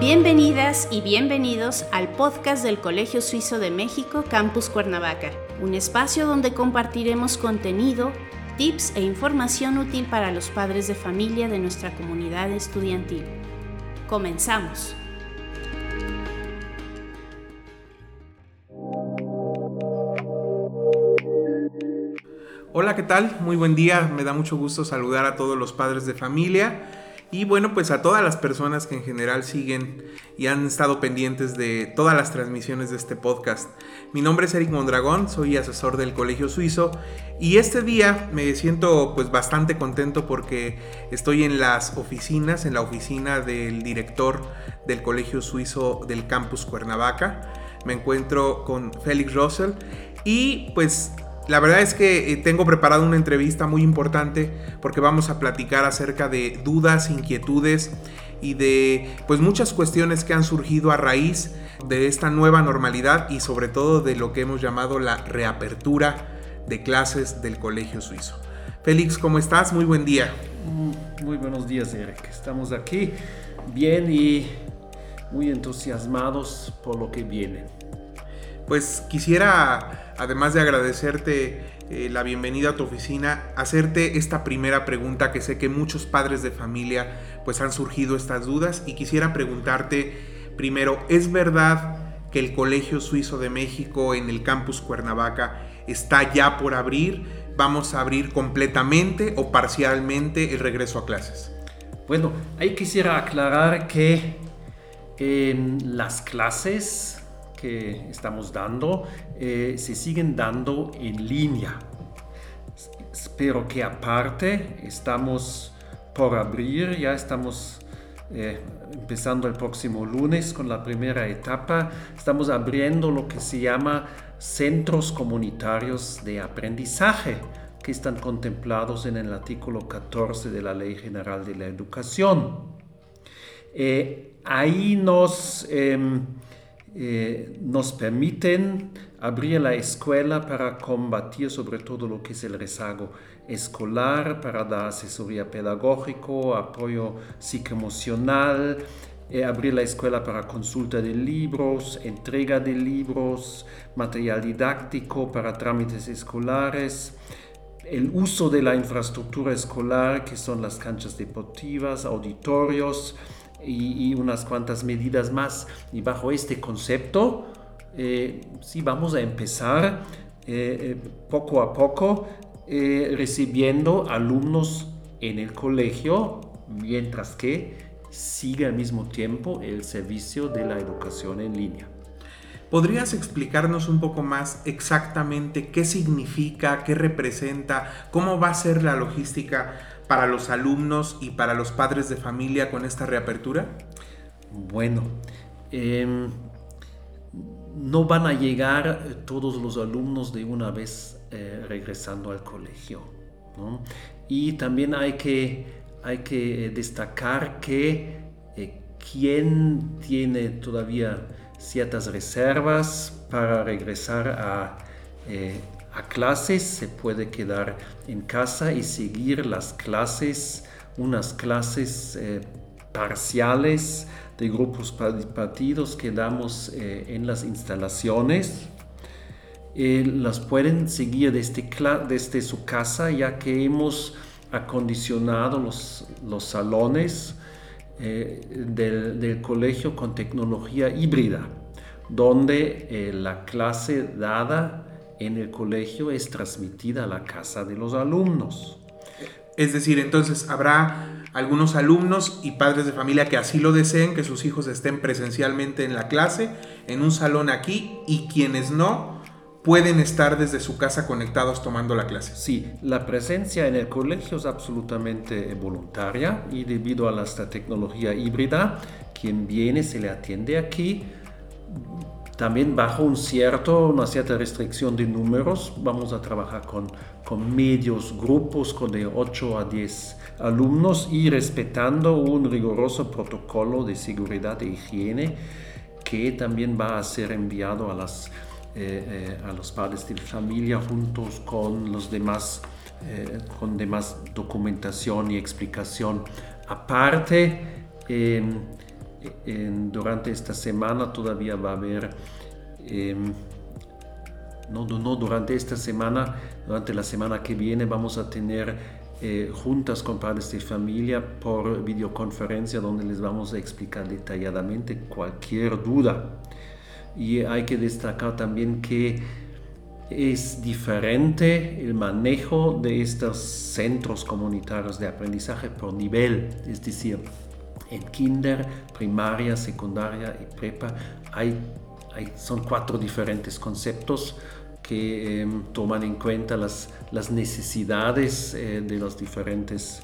Bienvenidas y bienvenidos al podcast del Colegio Suizo de México Campus Cuernavaca, un espacio donde compartiremos contenido, tips e información útil para los padres de familia de nuestra comunidad estudiantil. Comenzamos. Hola, ¿qué tal? Muy buen día. Me da mucho gusto saludar a todos los padres de familia y bueno, pues a todas las personas que en general siguen y han estado pendientes de todas las transmisiones de este podcast. Mi nombre es Eric Mondragón, soy asesor del Colegio Suizo y este día me siento pues bastante contento porque estoy en las oficinas, en la oficina del director del Colegio Suizo del Campus Cuernavaca. Me encuentro con Félix Russell y pues la verdad es que eh, tengo preparado una entrevista muy importante porque vamos a platicar acerca de dudas, inquietudes y de pues muchas cuestiones que han surgido a raíz de esta nueva normalidad y sobre todo de lo que hemos llamado la reapertura de clases del Colegio Suizo. Félix, ¿cómo estás? Muy buen día. Mm, muy buenos días, Eric. Estamos aquí bien y muy entusiasmados por lo que viene. Pues quisiera además de agradecerte eh, la bienvenida a tu oficina, hacerte esta primera pregunta que sé que muchos padres de familia pues han surgido estas dudas y quisiera preguntarte primero, ¿es verdad que el Colegio Suizo de México en el campus Cuernavaca está ya por abrir? ¿Vamos a abrir completamente o parcialmente el regreso a clases? Bueno, ahí quisiera aclarar que en las clases que estamos dando eh, se siguen dando en línea. Pero que aparte estamos por abrir, ya estamos eh, empezando el próximo lunes con la primera etapa, estamos abriendo lo que se llama centros comunitarios de aprendizaje que están contemplados en el artículo 14 de la Ley General de la Educación. Eh, ahí nos em, eh, nos permiten abrir la escuela para combatir sobre todo lo que es el rezago escolar, para dar asesoría pedagógico, apoyo psicoemocional, eh, abrir la escuela para consulta de libros, entrega de libros, material didáctico para trámites escolares, el uso de la infraestructura escolar, que son las canchas deportivas, auditorios, y, unas cuantas medidas más. Y bajo este concepto, eh, sí vamos a empezar eh, eh, poco a poco recibiendo alumnos en el colegio, mientras que sigue al mismo tiempo el servicio de la educación en línea. ¿Podrías explicarnos un poco más exactamente qué significa, qué representa, cómo va a ser la logística para los alumnos y para los padres de familia con esta reapertura? Bueno, em, no van a llegar todos los alumnos de una vez eh, regresando al colegio. Y también hay que, hay que destacar que eh, quien tiene todavía ciertas reservas para regresar a eh, a clases, se puede quedar en casa y seguir las clases, unas clases eh, parciales de grupos partidos que damos eh, en las instalaciones. Eh, las pueden seguir desde, su casa ya que hemos acondicionado los, los salones del, colegio con tecnología híbrida, donde la clase dada en el colegio es transmitida a la casa de los alumnos. Es decir, entonces habrá algunos alumnos y padres de familia que así lo deseen, que sus hijos estén presencialmente en la clase, en un salón aquí, y quienes no, pueden estar desde su casa conectados tomando la clase. Sí, la presencia en el colegio es absolutamente voluntaria y debido a esta tecnología híbrida, quien viene se le atiende aquí también bajo un cierto, una cierta restricción de números, vamos a trabajar con, con medios grupos con de 8 a 10 alumnos y respetando un riguroso protocolo de seguridad e higiene que también va a ser enviado a, las, eh, eh, a los padres de familia juntos con los demás, eh, con demás documentación y explicación. Aparte, durante esta semana todavía va a haber, em, no, no durante esta semana, durante la semana que viene vamos a tener eh, juntas con padres de familia por videoconferencia donde les vamos a explicar detalladamente cualquier duda. Y hay que destacar también que es diferente el manejo de estos centros comunitarios de aprendizaje por nivel, es decir, en kinder, primaria, secundaria y prepa hay, son cuatro diferentes conceptos que em, toman en cuenta las, las necesidades eh, de los diferentes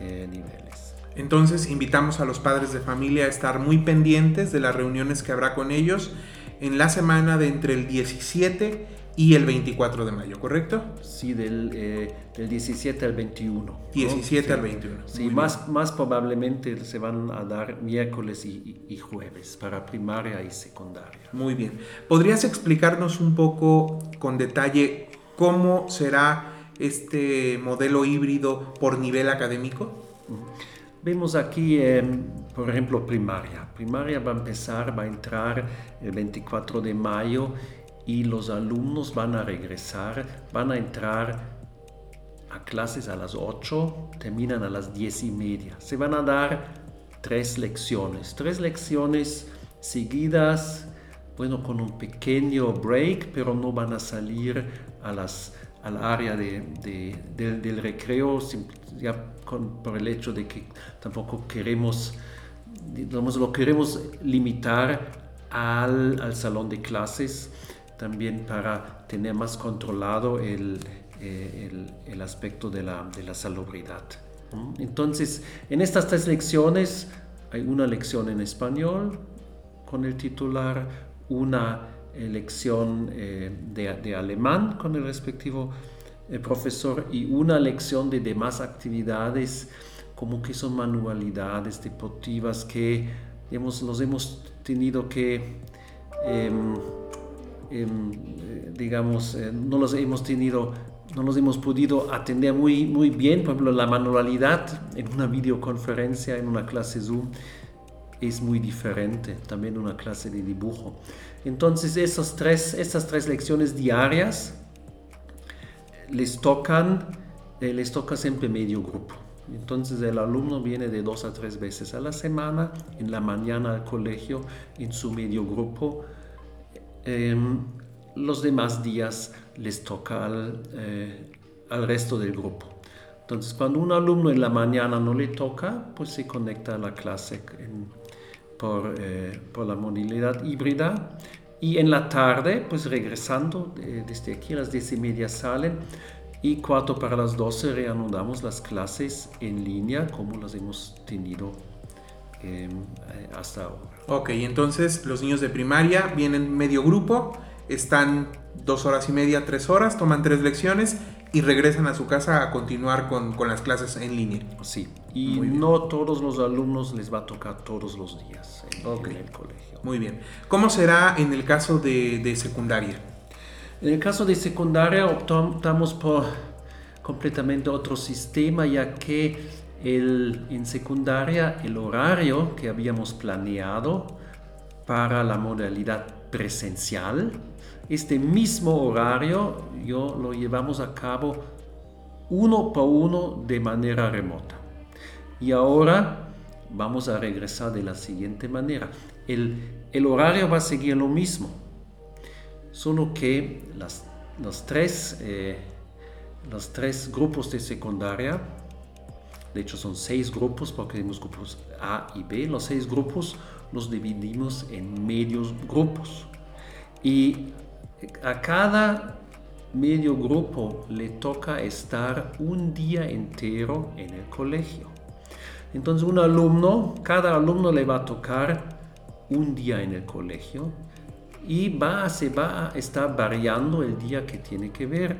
eh, niveles. Entonces invitamos a los padres de familia a estar muy pendientes de las reuniones que habrá con ellos en la semana de entre el 17 y el 24 de mayo, ¿correcto? Sí, del, eh, del 17 al 21. 17 al 21. Sí, más, más probablemente se van a dar miércoles y, y, jueves para primaria y secundaria. Muy bien. ¿Podrías explicarnos un poco con detalle cómo será este modelo híbrido por nivel académico? Vemos aquí, eh, por ejemplo, primaria. Primaria va a empezar, va a entrar el 24 de mayo y los alumnos van a regresar, van a entrar a clases a las 8, terminan a las 10 y media. Se van a dar tres lecciones, tres lecciones seguidas, bueno, con un pequeño break, pero no van a salir a las, al área de, del recreo, ya por el hecho de que tampoco queremos, digamos, lo queremos limitar al, al salón de clases también para tener más controlado el, eh, el, aspecto de la, de la salubridad. Entonces, en estas tres lecciones hay una lección en español con el titular, una eh, lección eh, de, de, alemán con el respectivo profesor y una lección de demás actividades como que son manualidades deportivas que hemos, los hemos tenido que Em, eh, digamos, eh, no los hemos tenido, no los hemos podido atender muy, muy bien. Por ejemplo, la manualidad en una videoconferencia, en una clase Zoom, es muy diferente, también una clase de dibujo. Entonces, esos tres, esas tres lecciones diarias les tocan, eh, les toca siempre medio grupo. Entonces el alumno viene de dos a tres veces a la semana, en la mañana al colegio, en su medio grupo, Em, los demás días les toca eh, al, resto del grupo. Entonces, cuando un alumno en la mañana no le toca, pues se conecta a la clase por, eh, por, la modalidad híbrida. Y en la tarde, pues regresando eh, desde aquí a las 10 y media salen y cuarto para las 12 reanudamos las clases en línea como las hemos tenido em, hasta ahora. Ok, entonces los niños de primaria vienen medio grupo, están dos horas y media, tres horas, toman tres lecciones y regresan a su casa a continuar con, las clases en línea. Sí, y no todos los alumnos les va a tocar todos los días en, el colegio. Muy bien. ¿Cómo será en el caso de, secundaria? En el caso de secundaria optamos por completamente otro sistema, ya que el, en secundaria el horario que habíamos planeado para la modalidad presencial, este mismo horario yo lo llevamos a cabo uno por uno de manera remota. Y ahora vamos a regresar de la siguiente manera. El, el horario va a seguir lo mismo, solo que las, los, tres, eh, los tres grupos de secundaria de hecho, son seis grupos porque tenemos grupos A y B. Los seis grupos los dividimos en medios grupos. Y a cada medio grupo le toca estar un día entero en el colegio. Entonces, un alumno, cada alumno le va a tocar un día en el colegio y va, se va a estar variando el día que tiene que, ver,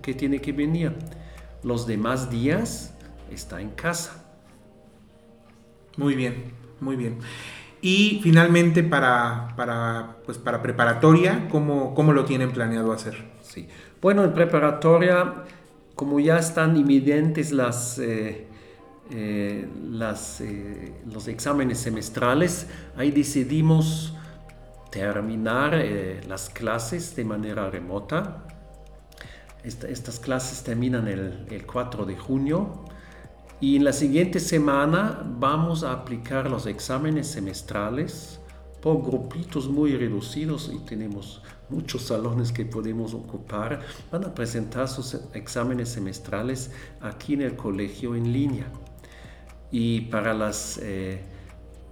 que tiene que venir. Los demás días está en casa. Muy bien, muy bien. Y finalmente para, para, pues para preparatoria, ¿cómo, ¿cómo, lo tienen planeado hacer? Sí. Bueno, en preparatoria, como ya están inminentes las, eh, eh, las, eh, los exámenes semestrales, ahí decidimos terminar las clases de manera remota. estas clases terminan el, el 4 de junio y en la siguiente semana vamos a aplicar los exámenes semestrales por grupitos muy reducidos y tenemos muchos salones que podemos ocupar. Van a presentar sus exámenes semestrales aquí en el colegio en línea. Y para las, eh,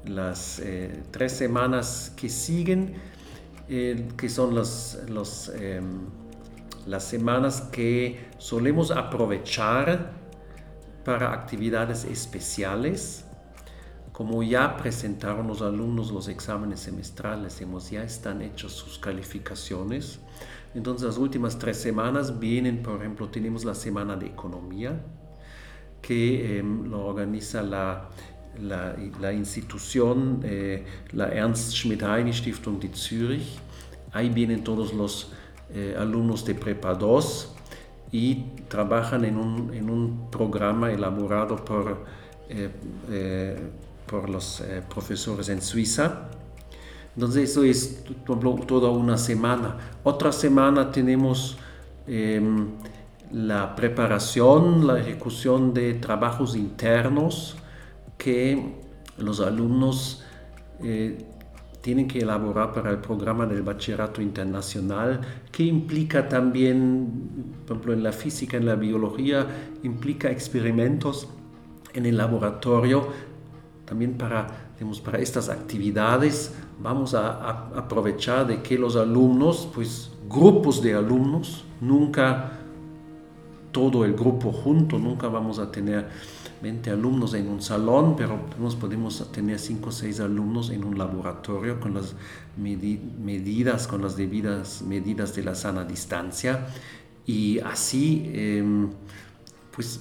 las eh, tres semanas que siguen, eh, que son los, em, las semanas que solemos aprovechar para actividades especiales, como ya presentaron los alumnos los exámenes semestrales, hemos, ya están hechas sus calificaciones. Entonces las últimas tres semanas vienen, por ejemplo, tenemos la semana de economía, que em, lo organiza la, la, institución, eh, la Ernst Schmidt-Heine Stiftung de Zürich. Ahí vienen todos los eh, alumnos de Prepa 2 y trabajan en un, en un programa elaborado por, eh, por los profesores en Suiza. Entonces eso es toda una semana. Otra semana tenemos em, la preparación, la ejecución de trabajos internos que los alumnos eh, tienen que elaborar para el programa del bachillerato internacional, que implica también, por ejemplo, en la física, en la biología, implica experimentos en el laboratorio. También para, para estas actividades vamos a, a aprovechar de que los alumnos, pues grupos de alumnos, nunca todo el grupo junto, nunca vamos a tener 20 alumnos en un salón, pero podemos tener 5 o 6 alumnos en un laboratorio con las medidas, con las debidas medidas de la sana distancia y así em, pues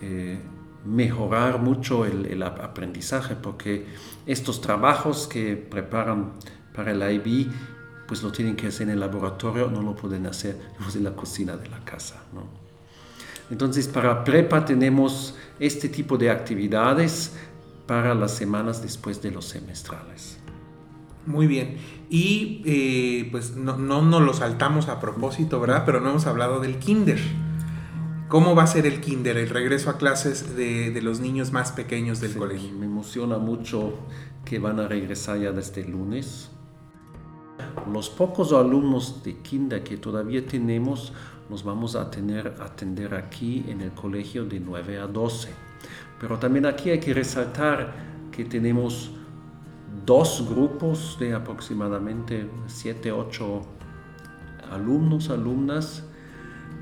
eh, mejorar mucho el, aprendizaje porque estos trabajos que preparan para el IB pues lo tienen que hacer en el laboratorio, no lo pueden hacer en la cocina de la casa. ¿no? Entonces, para prepa tenemos este tipo de actividades para las semanas después de los semestrales. Muy bien. Y eh, pues no, no nos lo saltamos a propósito, ¿verdad? Pero no hemos hablado del kinder. ¿Cómo va a ser el kinder, el regreso a clases de, los niños más pequeños del colegio? Me emociona mucho que van a regresar ya desde el lunes. Los pocos alumnos de kinder que todavía tenemos nos vamos a tener atender aquí en el colegio de 9 a 12. Pero también aquí hay que resaltar que tenemos dos grupos de aproximadamente 7, 8 alumnos, alumnas,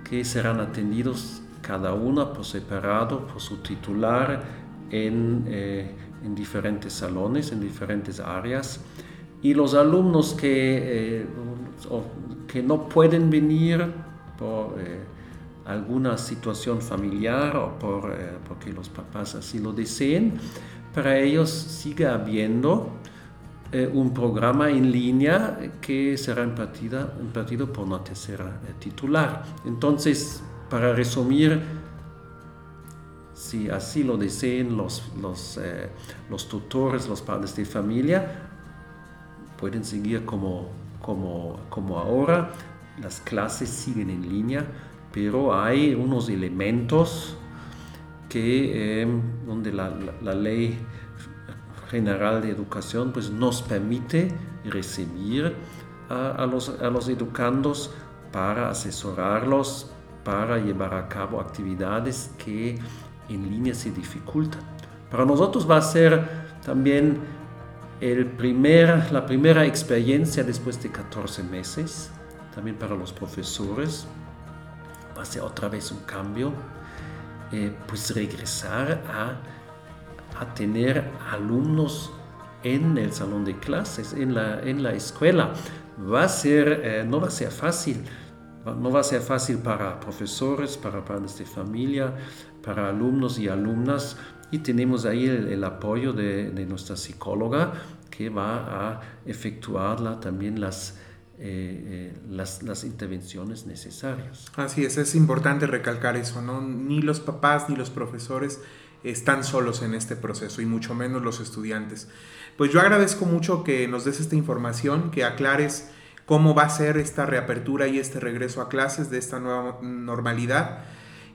que serán atendidos cada una por separado, por su titular, en, eh, en diferentes salones, en diferentes áreas. Y los alumnos que, eh, que no pueden venir por eh, alguna situación familiar o por, eh, porque los papás así lo deseen, para ellos sigue habiendo eh, un programa en línea que será impartido por una tercera titular. Entonces, para resumir, si así lo deseen los, los, los tutores, los padres de familia, pueden seguir como, como, como ahora, las clases siguen en línea, pero hay unos elementos que, em, donde la, la, ley general de educación pues, nos permite recibir a, a, los, a los educandos para asesorarlos, para llevar a cabo actividades que en línea se dificultan. Para nosotros va a ser también el primer, la primera experiencia después de 14 meses también para los profesores, va a ser otra vez un cambio, eh, pues regresar a, tener alumnos en el salón de clases, en la, en la escuela. Va a ser, eh, no va a ser fácil, no va a ser fácil para profesores, para padres de familia, para alumnos y alumnas. Y tenemos ahí el, apoyo de, de, nuestra psicóloga que va a efectuarla también las, eh, eh, las, las, intervenciones necesarias. Así es, es importante recalcar eso, ¿no? Ni los papás ni los profesores están solos en este proceso y mucho menos los estudiantes. Pues yo agradezco mucho que nos des esta información, que aclares cómo va a ser esta reapertura y este regreso a clases de esta nueva normalidad.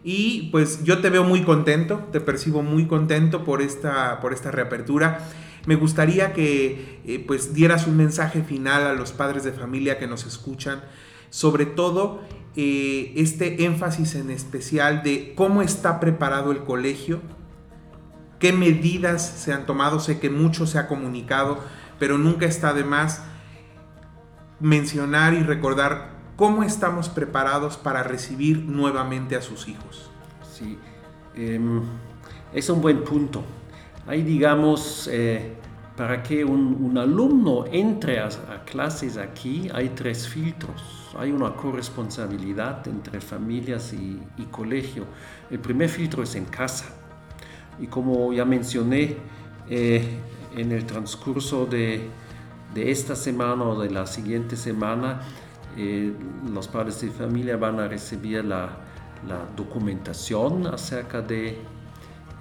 Y pues yo te veo muy contento, te percibo muy contento por esta, por esta reapertura. Me gustaría que eh, pues dieras un mensaje final a los padres de familia que nos escuchan, sobre todo eh, este énfasis en especial de cómo está preparado el colegio, qué medidas se han tomado, sé que mucho se ha comunicado, pero nunca está de más mencionar y recordar cómo estamos preparados para recibir nuevamente a sus hijos. Sí, em, es un buen punto. Hay, digamos, eh, para que un, alumno entre a, clases aquí, hay tres filtros. Hay una corresponsabilidad entre familias y, colegio. El primer filtro es en casa y como ya mencioné, eh, en el transcurso de, esta semana o de la siguiente semana, eh, los padres de familia van a recibir la, documentación acerca de,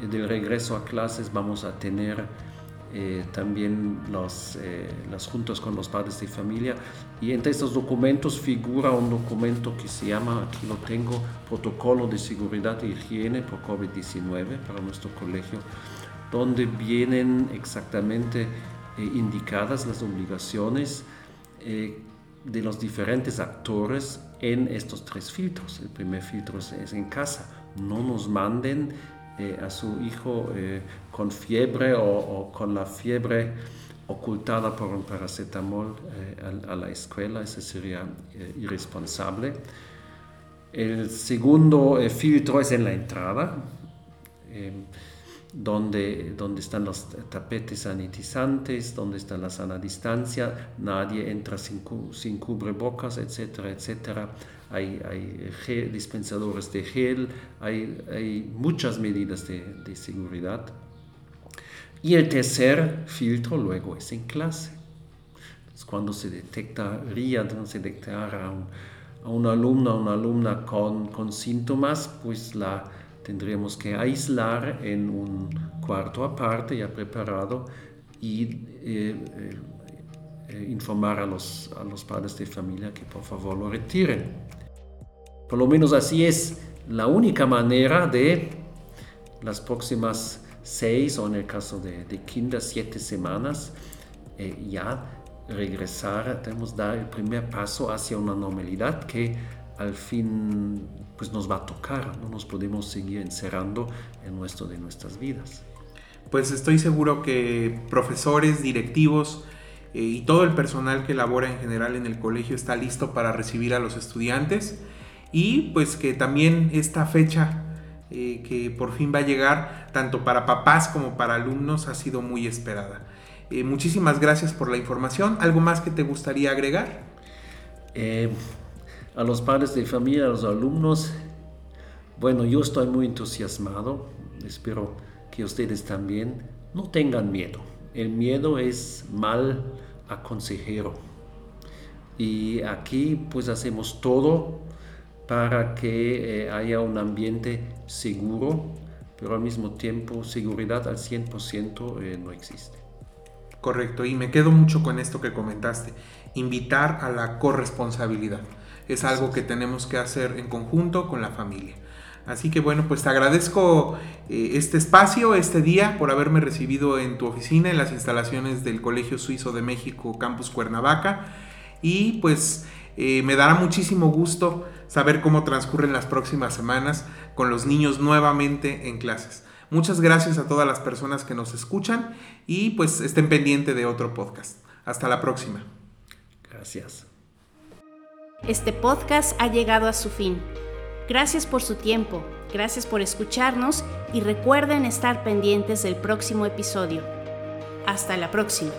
del regreso a clases. Vamos a tener eh, también los, las juntas con los padres de familia. Y entre estos documentos figura un documento que se llama, aquí lo tengo, Protocolo de Seguridad e Higiene por COVID-19 para nuestro colegio, donde vienen exactamente eh, indicadas las obligaciones eh, de los diferentes actores en estos tres filtros. El primer filtro es, en casa. No nos manden eh, a su hijo con fiebre o, con la fiebre ocultada por un paracetamol a, la escuela. Eso sería irresponsable. El segundo eh, filtro es en la entrada, eh, donde, donde están los tapetes sanitizantes, donde está la sana distancia, nadie entra sin, sin cubrebocas, etcétera, etcétera. Hay, hay dispensadores de gel, hay, hay muchas medidas de, de, seguridad. Y el tercer filtro luego es en clase. Cuando se detectaría, se detectará un, a un alumno o una alumna con, con síntomas, pues la tendríamos que aislar en un cuarto aparte ya preparado y eh, eh, eh, informar a los, a los padres de familia que por favor lo retiren. Por lo menos así es la única manera de las próximas seis o en el caso de, de kinder siete semanas ya regresar, debemos dar el primer paso hacia una normalidad que al fin pues nos va a tocar, no nos podemos seguir encerrando en nuestro de nuestras vidas. Pues estoy seguro que profesores, directivos eh, y todo el personal que labora en general en el colegio está listo para recibir a los estudiantes y pues que también esta fecha eh, que por fin va a llegar tanto para papás como para alumnos ha sido muy esperada. Eh, muchísimas gracias por la información. ¿Algo más que te gustaría agregar? Eh, a los padres de familia, a los alumnos, bueno, yo estoy muy entusiasmado. Espero que ustedes también no tengan miedo. El miedo es mal aconsejero. Y aquí pues hacemos todo para que eh, haya un ambiente seguro, pero al mismo tiempo seguridad al 100% no existe. Correcto, y me quedo mucho con esto que comentaste, invitar a la corresponsabilidad. Es algo que tenemos que hacer en conjunto con la familia. Así que bueno, pues te agradezco eh, este espacio, este día, por haberme recibido en tu oficina, en las instalaciones del Colegio Suizo de México, Campus Cuernavaca. Y pues eh, me dará muchísimo gusto saber cómo transcurren las próximas semanas con los niños nuevamente en clases. Muchas gracias a todas las personas que nos escuchan y pues estén pendientes de otro podcast. Hasta la próxima. Gracias. Este podcast ha llegado a su fin. Gracias por su tiempo, gracias por escucharnos y recuerden estar pendientes del próximo episodio. Hasta la próxima.